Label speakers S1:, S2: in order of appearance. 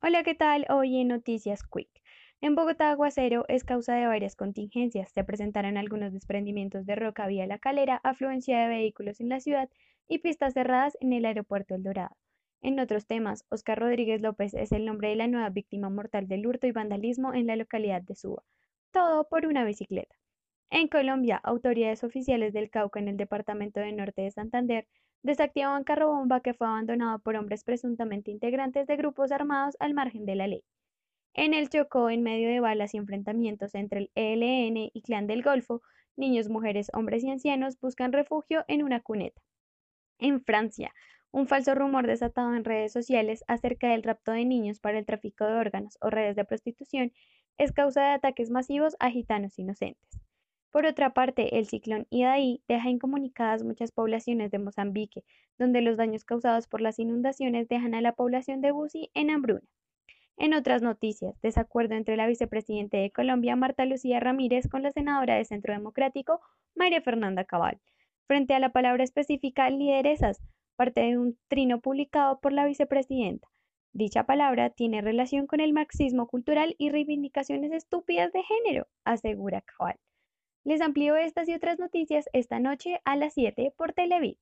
S1: Hola, ¿qué tal? Hoy en Noticias Quick. En Bogotá, aguacero es causa de varias contingencias. Se presentaron algunos desprendimientos de roca vía la calera, afluencia de vehículos en la ciudad y pistas cerradas en el aeropuerto El Dorado. En otros temas, Oscar Rodríguez López es el nombre de la nueva víctima mortal del hurto y vandalismo en la localidad de Suba. Todo por una bicicleta. En Colombia, autoridades oficiales del Cauca en el departamento de Norte de Santander desactivaban carro bomba que fue abandonado por hombres presuntamente integrantes de grupos armados al margen de la ley. En el Chocó, en medio de balas y enfrentamientos entre el ELN y Clan del Golfo, niños, mujeres, hombres y ancianos buscan refugio en una cuneta. En Francia, un falso rumor desatado en redes sociales acerca del rapto de niños para el tráfico de órganos o redes de prostitución es causa de ataques masivos a gitanos inocentes. Por otra parte, el ciclón Idaí deja incomunicadas muchas poblaciones de Mozambique, donde los daños causados por las inundaciones dejan a la población de Busi en hambruna. En otras noticias, desacuerdo entre la vicepresidenta de Colombia, Marta Lucía Ramírez, con la senadora de Centro Democrático, María Fernanda Cabal, frente a la palabra específica lideresas, parte de un trino publicado por la vicepresidenta. Dicha palabra tiene relación con el marxismo cultural y reivindicaciones estúpidas de género, asegura Cabal. Les amplío estas y otras noticias esta noche a las 7 por Televid.